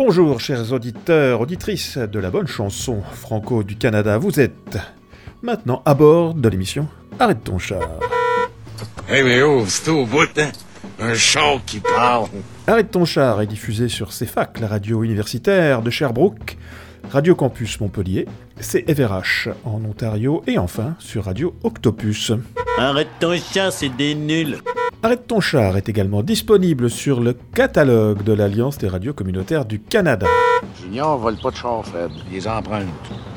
Bonjour chers auditeurs, auditrices de la bonne chanson franco du Canada, vous êtes maintenant à bord de l'émission Arrête ton char. Hey mais oh, c'est au bout, hein? Un char qui parle. Arrête ton char est diffusé sur CFAC, la radio universitaire de Sherbrooke, Radio Campus Montpellier, CFRH en Ontario et enfin sur Radio Octopus. Arrête ton char, c'est des nuls. Arrête ton char est également disponible sur le catalogue de l'Alliance des radios communautaires du Canada. Junior vole pas de char, Fred. Il les emprunte.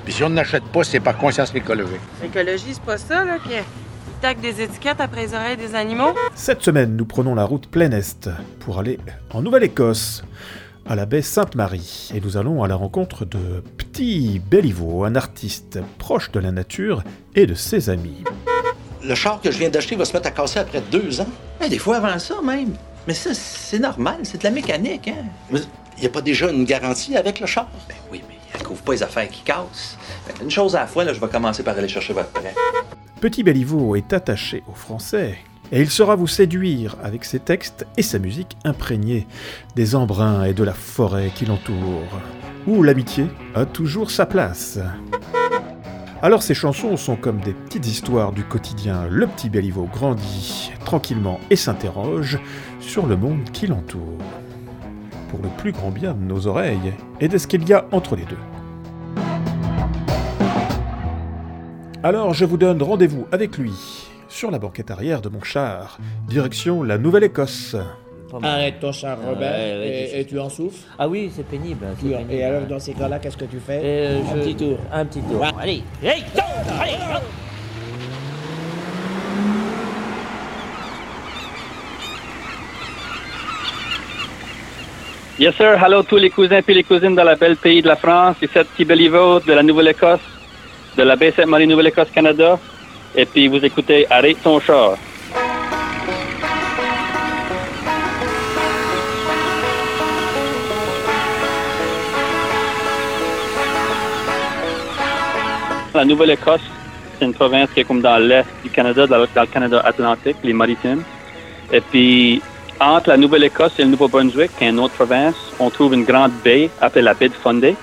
Puis si on n'achète pas, c'est par conscience écologique. L'écologie, c'est pas ça, là, qui tac des étiquettes après les oreilles des animaux? Cette semaine, nous prenons la route plein est pour aller en Nouvelle-Écosse, à la baie Sainte-Marie. Et nous allons à la rencontre de Petit Béliveau, un artiste proche de la nature et de ses amis. Le char que je viens d'acheter va se mettre à casser après deux ans. Eh, des fois avant ça, même. Mais ça, c'est normal, c'est de la mécanique, hein? Mais il n'y a pas déjà une garantie avec le char? Ben oui, mais elle couvre pas les affaires qui cassent. Ben, une chose à la fois, là, je vais commencer par aller chercher votre prêt. Petit Béliveau est attaché au français et il saura vous séduire avec ses textes et sa musique imprégnée des embruns et de la forêt qui l'entoure, où l'amitié a toujours sa place. Alors ces chansons sont comme des petites histoires du quotidien. Le petit Béliveau grandit tranquillement et s'interroge sur le monde qui l'entoure. Pour le plus grand bien de nos oreilles et de ce qu'il y a entre les deux. Alors je vous donne rendez-vous avec lui sur la banquette arrière de mon char, direction la Nouvelle-Écosse. Arrête ton char, Robert, Ouais, ouais, et, tu en souffles. Ah oui, c'est pénible. Et alors, dans ces cas-là, qu'est-ce que tu fais Euh, Un je- petit tour. Un petit tour. Ouais. Allez, allez, go. Yes, sir. Hello tous les cousins et les cousines dans la belle pays de la France. Ici Béliveau de la Nouvelle-Écosse, de la baie Sainte-Marie Nouvelle-Écosse, Canada. Et puis vous écoutez Arrête ton char. La Nouvelle-Écosse, c'est une province qui est comme dans l'est du Canada, dans le, Canada atlantique, les maritimes. Et puis, entre la Nouvelle-Écosse et le Nouveau-Brunswick, qui est une autre province, on trouve une grande baie appelée la baie de Fundy.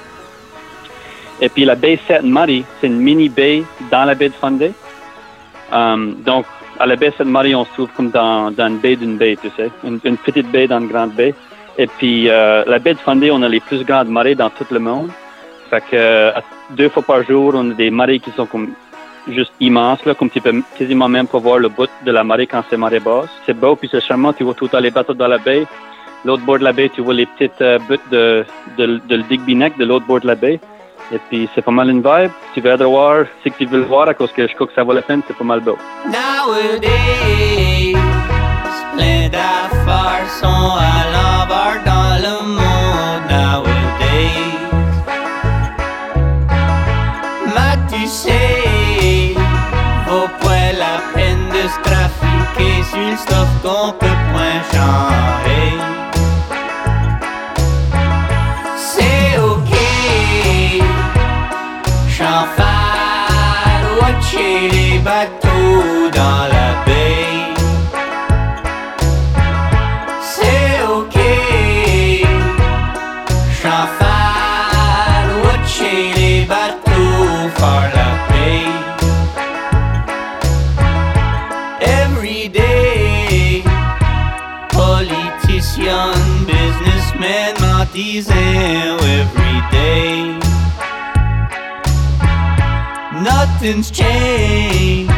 Et puis la baie Sainte-Marie, c'est une mini-baie dans la baie de Fundy. Um, donc, à la baie Sainte-Marie, on se trouve comme dans, une baie d'une baie, tu sais, une, une petite baie dans une grande baie. Et puis, euh, la baie de Fundy, on a les plus grandes marées dans tout le monde. Fait que euh, deux fois par jour, on a des marées qui sont comme juste immenses, là, comme tu peux quasiment même pas voir le bout de la marée quand c'est marée basse. C'est beau, puis c'est charmant, tu vois tout temps les bateaux dans la baie. L'autre bord de la baie, tu vois les petites euh, buttes de, de, de Digby Neck de l'autre bord de la baie. Et puis c'est pas mal une vibe. Tu veux aller voir, c'est que tu veux le voir à cause que je crois que ça vaut la peine, c'est pas mal beau. À. stuff qu'on peut point changer. C'est ok, j'en fais watcher les bateaux dans la Nothing's changed.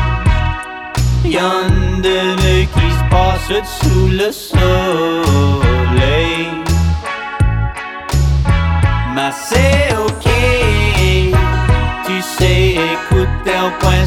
Y'en de deux qui se passent sous le soleil. Mais c'est ok. Tu sais, écoute un point,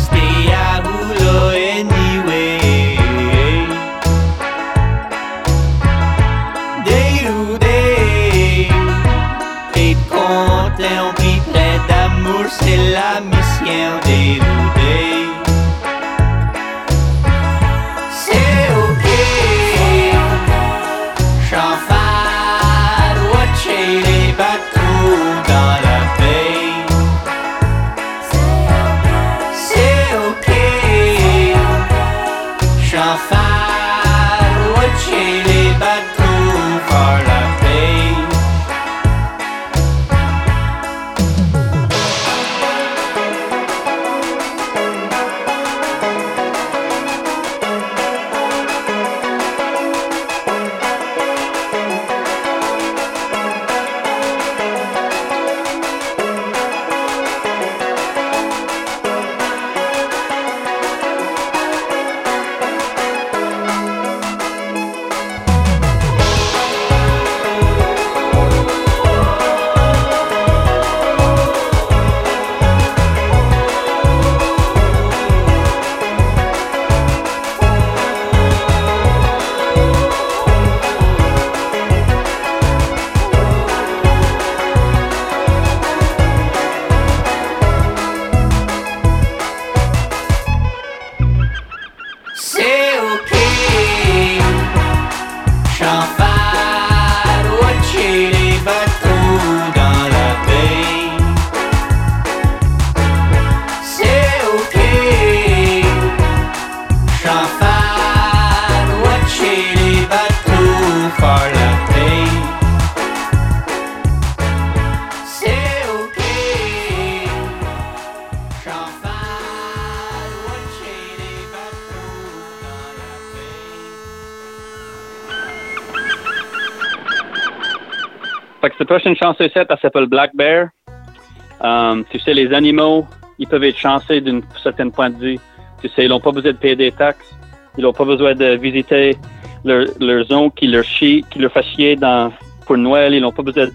Que prochaine chanson ici, elle s'appelle Black Bear. Um, tu sais, les animaux, ils peuvent être chanceux d'une certaine point de vue. Tu sais, ils n'ont pas besoin de payer des taxes. Ils n'ont pas besoin de visiter leur, zone qui leur chie, qui leur fait chier dans, pour Noël. Ils n'ont pas besoin de,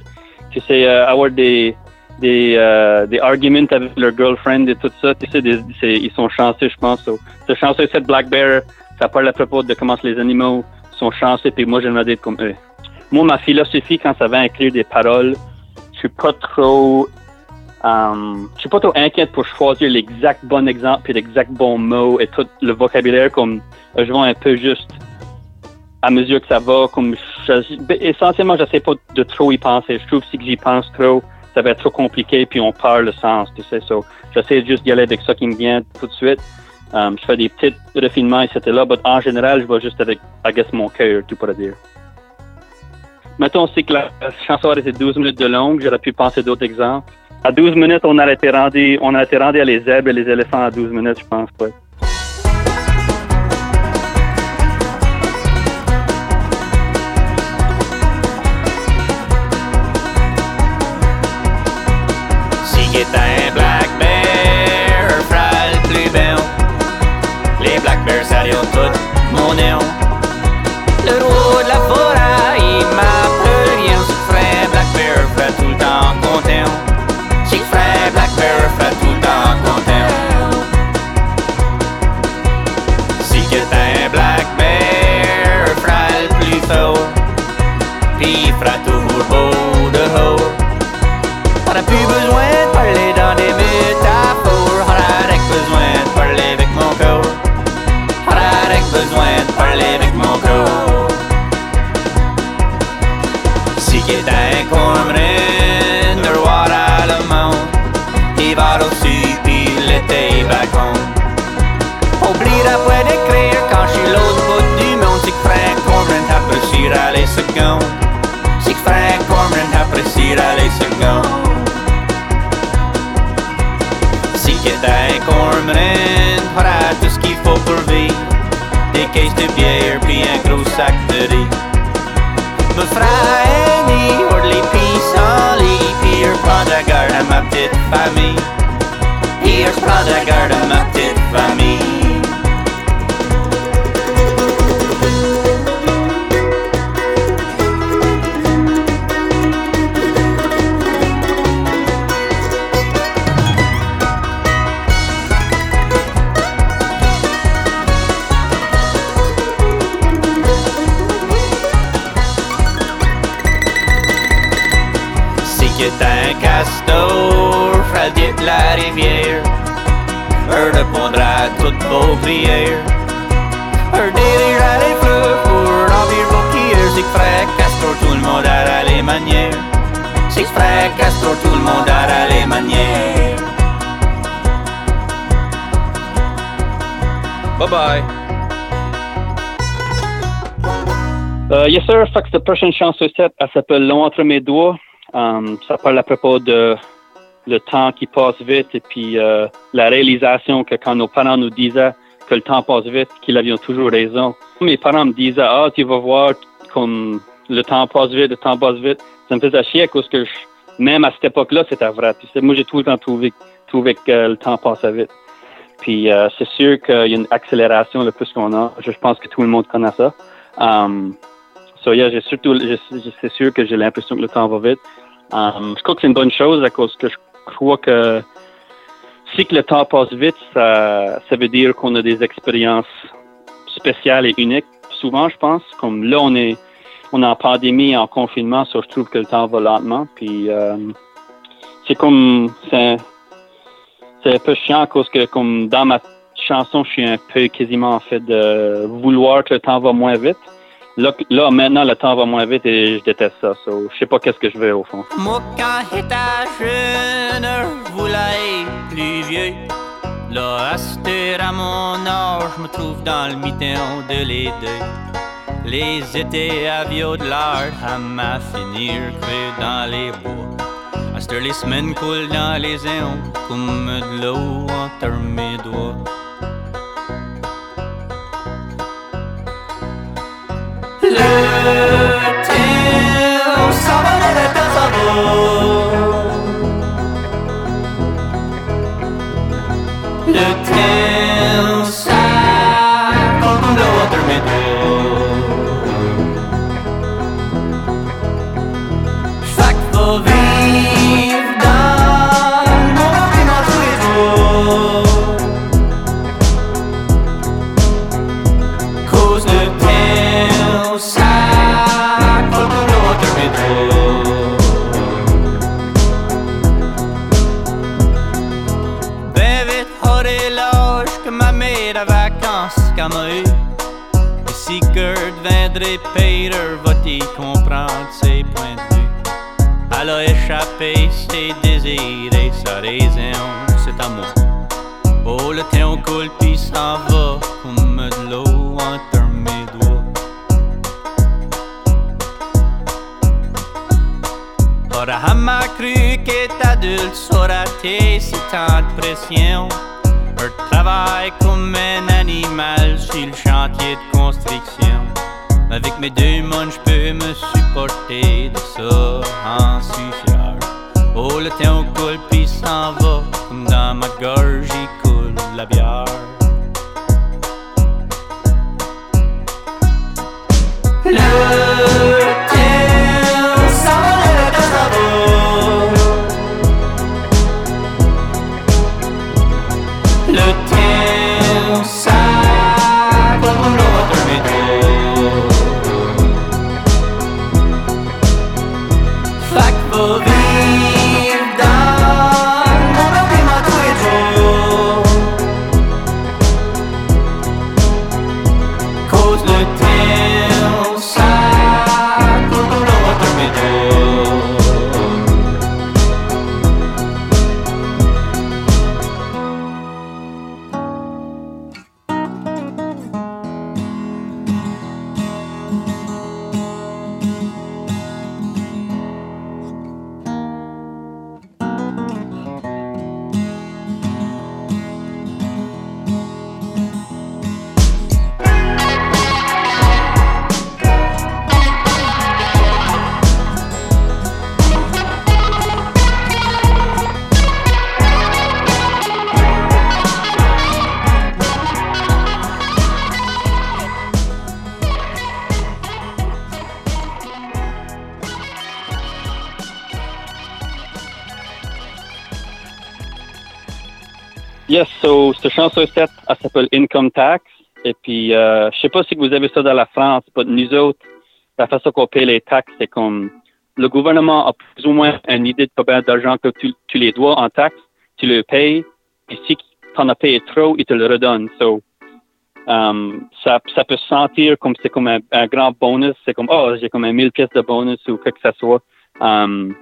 tu sais, euh, avoir des, des, euh, des arguments avec leur girlfriend et tout ça. Tu sais, des- c'est- ils sont chanceux, je pense. So, chanson ici, Black Bear, ça parle à propos de comment les animaux sont chanceux, puis moi, j'aimerais être comme eux. Moi, ma philosophie, quand ça va inclure des paroles, je suis pas trop, euh, je suis pas trop inquiète pour choisir l'exact bon exemple puis l'exact bon mot et tout le vocabulaire comme euh, je vais un peu juste à mesure que ça va. Comme je- essentiellement, j'essaie pas de trop y penser. Je trouve que si j'y pense trop, ça va être trop compliqué puis on perd le sens, tu sais. So, j'essaie juste d'y aller avec ça qui me vient tout de suite. Euh, je fais des petits refinements ici et là, mais en général, je vais juste avec, I guess, mon cœur, tout pour dire. Mettons aussi que la chanson aurait été 12 minutes de longue, j'aurais pu penser d'autres exemples. À 12 minutes, on aurait été rendu, on aurait été rendu à les zèbres et les éléphants à 12 minutes, je pense, ouais. Appréciera les secondes. Si que Frank Cormorant appréciera les secondes. Si que t'as un cormorant, aura tout ce qu'il faut pour vivre. Des caisses de bière puis un gros sac de riz. Me fera un nid, hors les pissenlits, puis je Bye bye. Euh, yes, sir. Fait que cette prochaine chanson, elle s'appelle Long entre mes doigts. Um, ça parle à propos de le temps qui passe vite et puis euh, la réalisation que quand nos parents nous disaient que le temps passe vite, qu'ils avaient toujours raison. Mes parents me disaient, ah, tu vas voir comme le temps passe vite, le temps passe vite. Ça me faisait chier parce que même à cette époque-là, c'était vrai. Puis moi, j'ai tout le temps trouvé, trouvé que le temps passait vite. Puis euh, c'est sûr qu'il y a une accélération le plus qu'on a. Je pense que tout le monde connaît ça. Um, so yeah, j'ai surtout, c'est sûr que j'ai l'impression que le temps va vite. Um, je crois que c'est une bonne chose à cause que je crois que si le temps passe vite, ça, ça veut dire qu'on a des expériences spéciales et uniques. Souvent, je pense, comme là, on est, on est en pandémie, en confinement, so je trouve que le temps va lentement. Puis euh, c'est comme, c'est, c'est un peu chiant cause que comme dans ma chanson, je suis un peu quasiment en fait de vouloir que le temps va moins vite. Là, là maintenant, le temps va moins vite et je déteste ça. So, je sais pas qu'est-ce que je veux au fond. Moi, quand je voulais être plus vieux. Là, à à mon âge, je me trouve dans le miton de les deux. Les étés vieux de l'art, à ma finir creux dans les bois. Cette heure, les semaines coulent dans les éons, comme de l'eau entre mes doigts. Le temps s'en va, le temps s'en va. Le temps Peter, va-t-il comprendre ses points de vue? Elle a échappé ses désirs et sa raison, c'est amour. Le temps coule puis s'en va comme de l'eau entre mes doigts. Ora, elle m'a cru qu'être adulte saurait si tant de pression. Elle travaille comme un animal sur le chantier de construction. Avec mes deux mains, je peux me supporter de ça, en suis fier. Oh, le temps coule puis s'en va, comme dans ma gorge, la bière. Cette chanson 7, elle s'appelle Income Tax. Et puis, euh, je sais pas si vous avez ça dans la France, mais nous autres, la façon qu'on paye les taxes, c'est comme le gouvernement a plus ou moins une idée de combien d'argent que tu, les dois en taxes, tu le payes, et si tu en as payé trop, ils te le redonnent. So, um, ça, ça peut se sentir comme c'est comme un, un grand bonus, c'est comme, oh, j'ai comme un 1000 pièces de bonus ou quoi que ce soit. Um,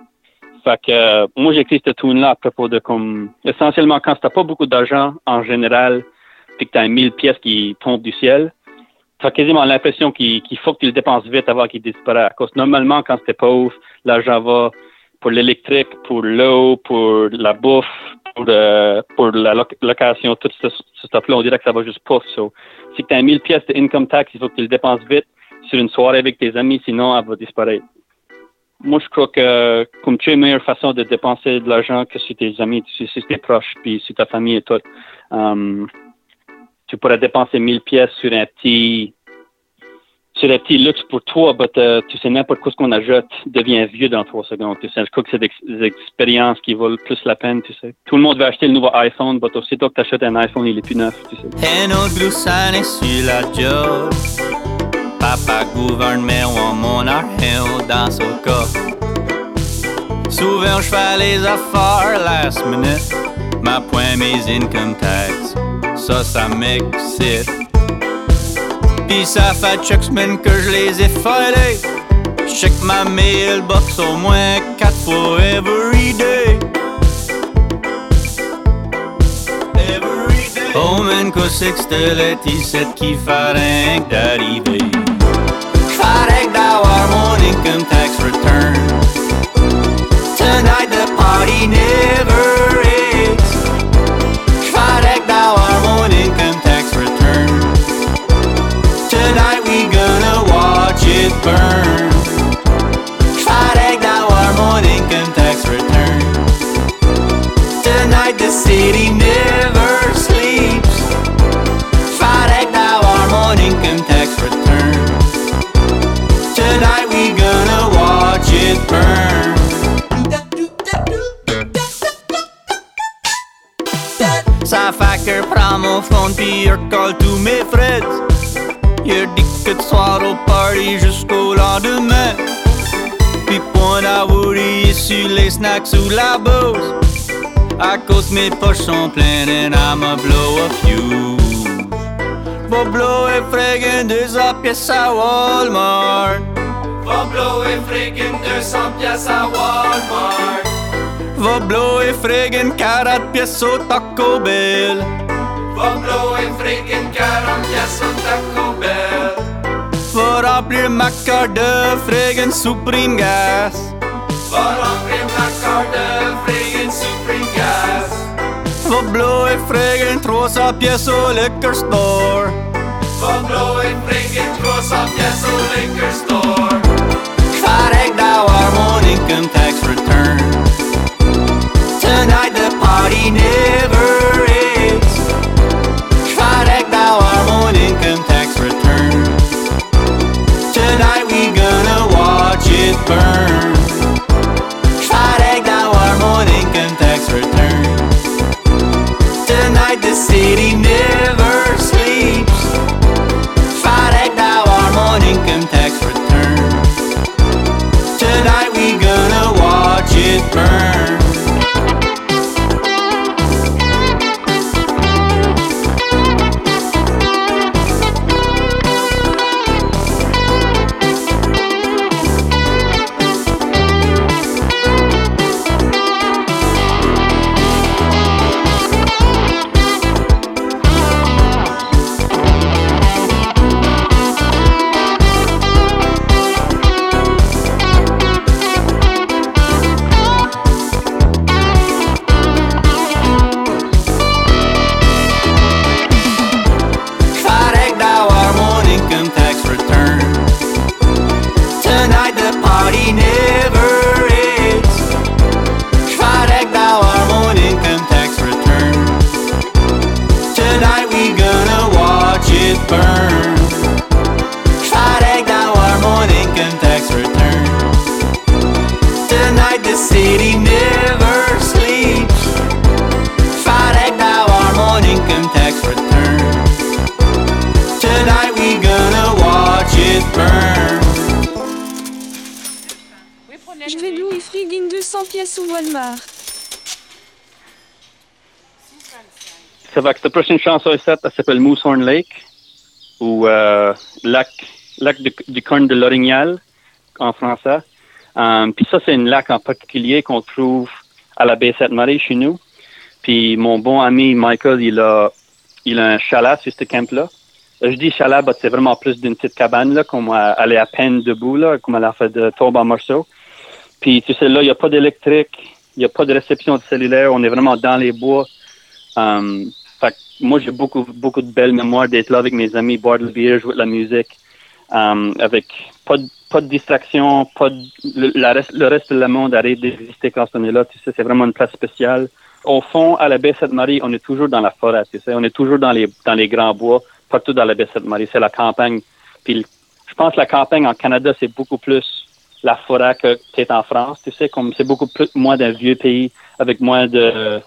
fait que euh, moi j'écris cette tune là à propos de comme essentiellement quand t'as pas beaucoup d'argent en général puis que t'as 1000 pièces qui tombent du ciel, t'as quasiment l'impression qu'il faut que tu le dépenses vite avant qu'il disparaisse. Parce normalement quand t'es pauvre, l'argent va pour l'électrique, pour l'eau, pour la bouffe, pour, euh, la loc- location, tout ce, stuff-là, on dirait que ça va juste. So, si tu as 1000 pièces de income tax, il faut que tu le dépenses vite sur une soirée avec tes amis, sinon elle va disparaître. Moi, je crois que comme tu es meilleure façon de dépenser de l'argent que sur tes amis, sur, sur tes proches, puis sur ta famille et tout. Um, tu pourrais dépenser 1000 pièces sur un petit sur un petit luxe pour toi, mais euh, tu sais n'importe quoi ce qu'on ajoute devient vieux dans trois secondes. Tu sais, je crois que c'est des expériences qui valent plus la peine, tu sais. Tout le monde va acheter le nouveau iPhone, mais aussitôt que tu achètes un iPhone, il est plus neuf, tu sais. Papa gouverne, mais on mon argent dans son coffre. Souvent, je fais les affaires last minute. Ma point mes income tax. ça, ça m'excite. Pis ça fait chaque semaine que je les ai filés. Check ma mailbox au moins quatre fois every day. Every day. Oh man, que c'est que c'était qui fait rien d'arriver? Fait rien que d'avoir mon income tax return. Tonight the party never pis recolle tous mes frais. Il dit que de soir au party jusqu'au lendemain. Puis point à sur les snacks ou la bouse. À cause mes poches sont pleines and I'ma blow a few. Va blow et friggin' 200 pièces à Walmart. Va blow et friggin' 200 pièces à Walmart. Va blow et friggin' 40 pièces au Taco Bell. Va blow et friggin' 40 pièces au Taco Bell. Va remplir ma carte de friggin' Supreme Gas. Va remplir ma carte de friggin' Supreme Gas. Va blow et friggin' 300 pièces au liquor store. Va blow et friggin' 300 pièces au liquor store. Fait d'avoir mon income tax return. Tonight the party never burns Try now our morning and tax returns. Tonight the city 200 pièces au Walmart. Ça va que cette prochaine chanson ici, elle s'appelle Moosehorn Lake, ou euh, lac, lac du, corne de l'Orignal, en français. Um, puis ça, c'est une lac en particulier qu'on trouve à la baie Sainte-Marie chez nous. Puis mon bon ami Michael, il a, il a un chalet sur ce camp-là. Je dis chalet, c'est vraiment plus d'une petite cabane, là, comme est à peine debout, là, comme elle a fait de tombe en morceaux. Puis tu sais, là, il n'y a pas d'électrique, il n'y a pas de réception de cellulaire, on est vraiment dans les bois. Um, fait moi, j'ai beaucoup, beaucoup de belles mémoires d'être là avec mes amis, boire de la bière, jouer de la musique, um, avec pas de, pas de distraction, pas de, le, la reste, le reste du monde arrête d'exister quand on est là. Tu sais, c'est vraiment une place spéciale. Au fond, à la baie Sainte-Marie, on est toujours dans la forêt, tu sais, on est toujours dans les, dans les grands bois, partout dans la baie Sainte-Marie. C'est la campagne. Puis je pense que la campagne en Canada, c'est beaucoup plus la forêt que peut-être en France, tu sais, comme c'est beaucoup plus moins d'un vieux pays avec moins de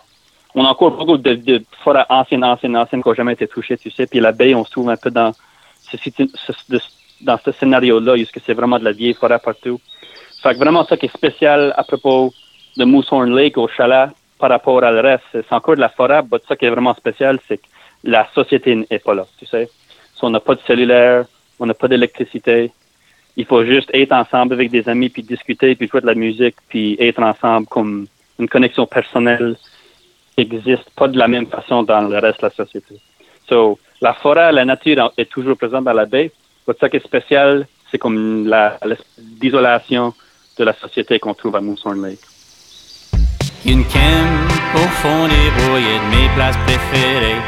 on a encore beaucoup de, de forêts anciennes, anciennes, anciennes qui n'ont jamais été touchées, tu sais. Puis la baie, on se trouve un peu dans ce, ce- dans ce scénario-là, puisque c'est vraiment de la vieille forêt partout. Fait que vraiment, ça qui est spécial à propos de Moosehorn Lake au chalet par rapport à le reste, c'est encore de la forêt, mais ça qui est vraiment spécial, c'est que la société n'est pas là, tu sais. Si on n'a pas de cellulaire, on n'a pas d'électricité, il faut juste être ensemble avec des amis, puis discuter, puis jouer de la musique, puis être ensemble comme une connexion personnelle n'existe pas de la même façon dans le reste de la société. So, la forêt, la nature est toujours présente dans la baie. Ce qui est spécial, c'est comme la, l'isolation de la société qu'on trouve à Moonshorn Lake. Une camp au fond des brouillés de mes places préférées.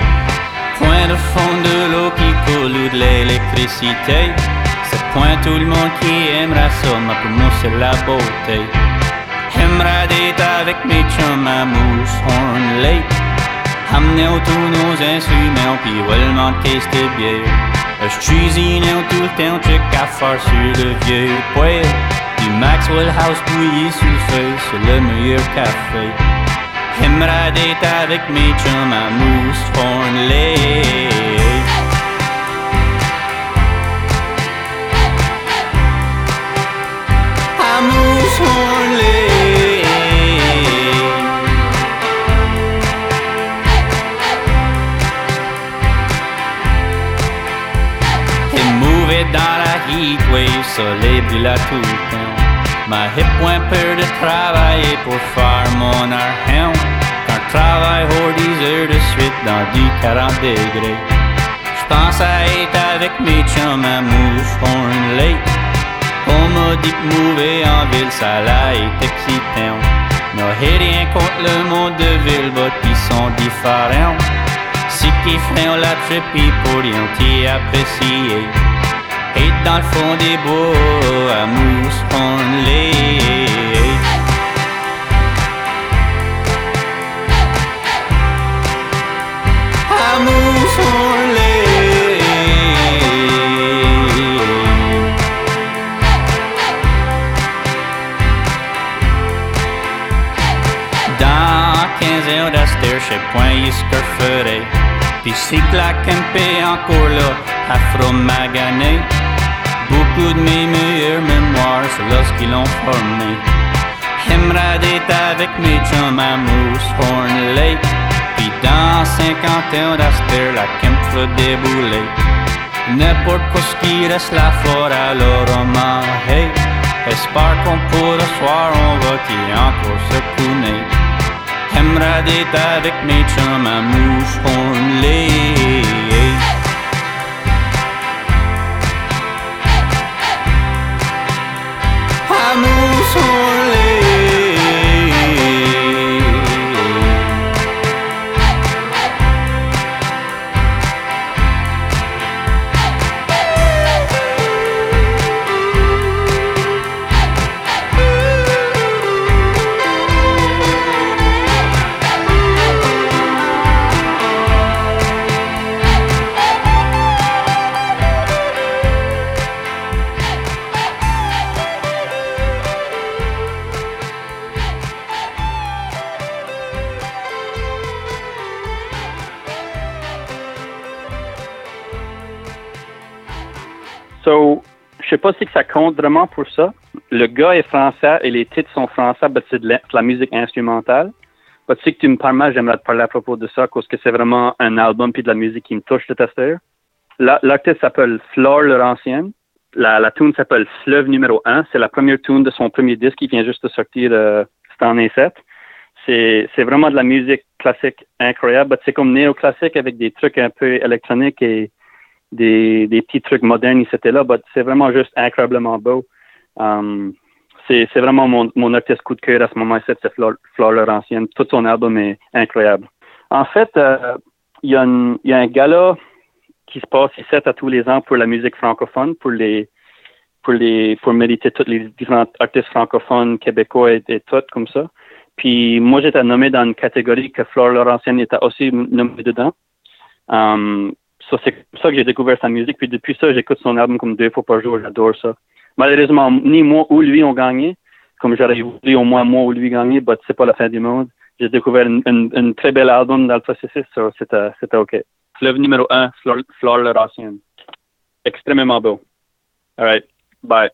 Point de fond de l'eau qui coule ou de l'électricité. Point tout le monde qui aimera ça, mais pour moi c'est la beauté. J'aimerais d'être avec mes chums à Moosehorn Lake. Amener autour nos instruments, puis roulement de caisse de bière. Je cuisine tout le temps, check à faire sur le vieux poêle. Du Maxwell House bouilli sur le feu, c'est le meilleur café. J'aimerais d'être avec mes chums à Moosehorn Lake. Soleil brûle à tout le temps. Ma hip point peur de travailler pour faire mon argent. Quand je travaille hors 10 heures de suite dans du 40 degrés. J'pense à être avec mes chums à Moosehorn Lake. On m'a dit que mouver en ville, ça là est excitant. Non, rien contre le monde de ville, but ils sont différents. Si qui font la trip, ils pourrions t'y apprécier. Et dans le fond des bois, à Moosehorn Lake. À Moosehorn Lake. Dans 15 heures d'asteur, je sais point ce que ferait. Puis si que la campé encore là, afro-magané. Beaucoup de mes meilleures mémoires, c'est lorsqu'ils l'ont formé. J'aimerais d'être avec mes chums à Moosehorn Lake. Puis dans 50 ans d'asteur, la camp va débouler. N'importe quoi ce qui reste la forêt, alors on hey. Espère qu'on pour le soir, on va qu'il encore se couner. J'aimerais d'être avec mes chums à Moosehorn Lake. Moosehorn ça compte vraiment pour ça. Le gars est français et les titres sont français, mais c'est de la, musique instrumentale. Mais si que tu me parles j'aimerais te parler à propos de ça, parce que c'est vraiment un album puis de la musique qui me touche de tester. La- L'artiste s'appelle Flore Laurentienne. La, la tune s'appelle Fleuve numéro 1. C'est la première tune de son premier disque qui vient juste de sortir euh, cette année 7. C'est vraiment de la musique classique incroyable. C'est comme néoclassique avec des trucs un peu électroniques et des, des petits trucs modernes, c'était là, but c'est vraiment juste incroyablement beau. Um, c'est c'est vraiment mon, mon artiste coup de cœur à ce moment-ci, c'est Flore, Flore Laurentienne. Tout son album est incroyable. En fait, euh, il y, a une- y a un gala qui se passe ici à tous les ans pour la musique francophone, pour les pour les pour mériter tous les différents artistes francophones québécois et, et tout comme ça. Puis moi j'étais nommé dans une catégorie que Flore Laurentienne était aussi nommée dedans. Um, c'est comme ça que j'ai découvert sa musique. Puis depuis ça, j'écoute son album comme deux fois par jour. J'adore ça. Malheureusement, ni moi ou lui ont gagné. Comme j'aurais voulu au moins moi ou lui gagner, mais c'est pas la fin du monde. J'ai découvert une, une, une très belle album dans le processus. so c'était OK. Fleuve numéro un, Flore, Flore. Extrêmement beau. All right. Bye.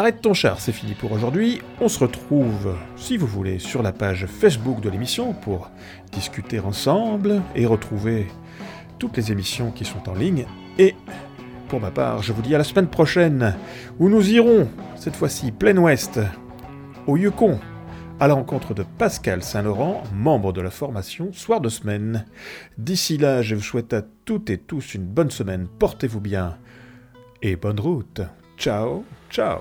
Arrête ton char, c'est fini pour aujourd'hui. On se retrouve, si vous voulez, sur la page Facebook de l'émission pour discuter ensemble et retrouver toutes les émissions qui sont en ligne. Et pour ma part, je vous dis à la semaine prochaine, où nous irons, cette fois-ci plein ouest, au Yukon, à la rencontre de Pascal Saint-Laurent, membre de la formation Soir de semaine. D'ici là, je vous souhaite à toutes et tous une bonne semaine, portez-vous bien et bonne route. Ciao, ciao